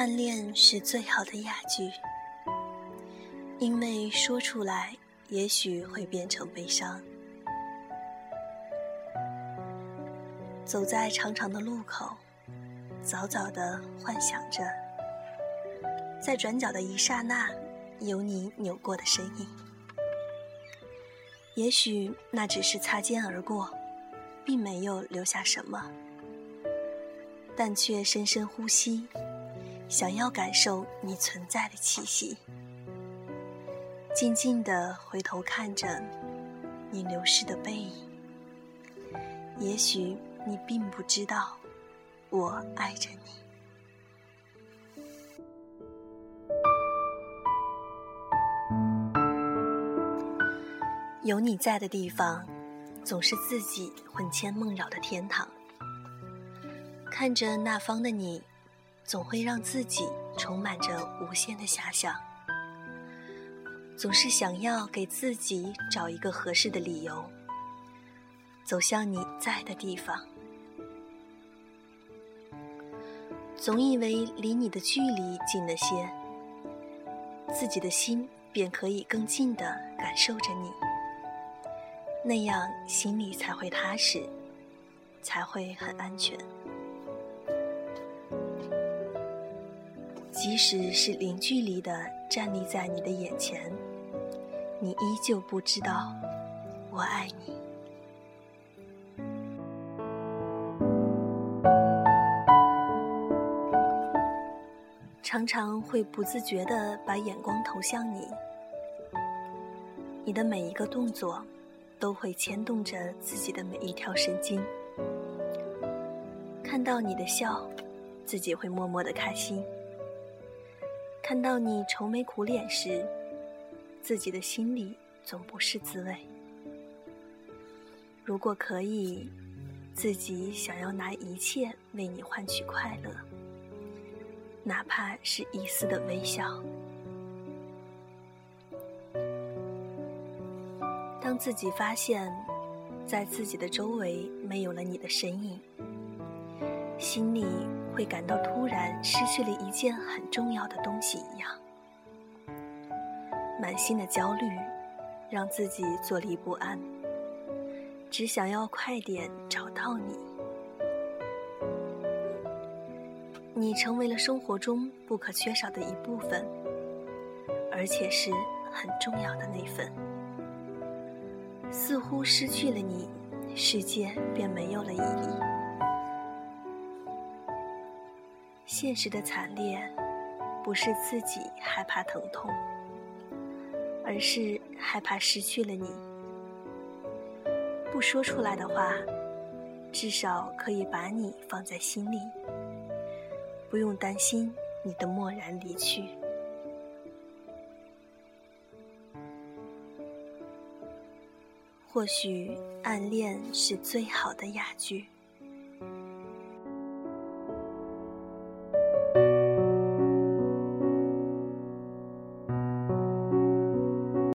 暗恋是最好的哑剧，因为说出来也许会变成悲伤。走在长长的路口，早早的幻想着，在转角的一刹那，有你扭过的身影。也许那只是擦肩而过，并没有留下什么，但却深深呼吸。想要感受你存在的气息，静静的回头看着你流逝的背影。也许你并不知道，我爱着你。有你在的地方，总是自己魂牵梦绕的天堂。看着那方的你。总会让自己充满着无限的遐想，总是想要给自己找一个合适的理由，走向你在的地方。总以为离你的距离近了些，自己的心便可以更近的感受着你，那样心里才会踏实，才会很安全。即使是零距离的站立在你的眼前，你依旧不知道我爱你。常常会不自觉的把眼光投向你，你的每一个动作都会牵动着自己的每一条神经。看到你的笑，自己会默默的开心。看到你愁眉苦脸时，自己的心里总不是滋味。如果可以，自己想要拿一切为你换取快乐，哪怕是一丝的微笑。当自己发现，在自己的周围没有了你的身影，心里。会感到突然失去了一件很重要的东西一样，满心的焦虑让自己坐立不安，只想要快点找到你。你成为了生活中不可缺少的一部分，而且是很重要的那份。似乎失去了你，世界便没有了意义。现实的惨烈，不是自己害怕疼痛，而是害怕失去了你。不说出来的话，至少可以把你放在心里，不用担心你的漠然离去。或许暗恋是最好的哑剧。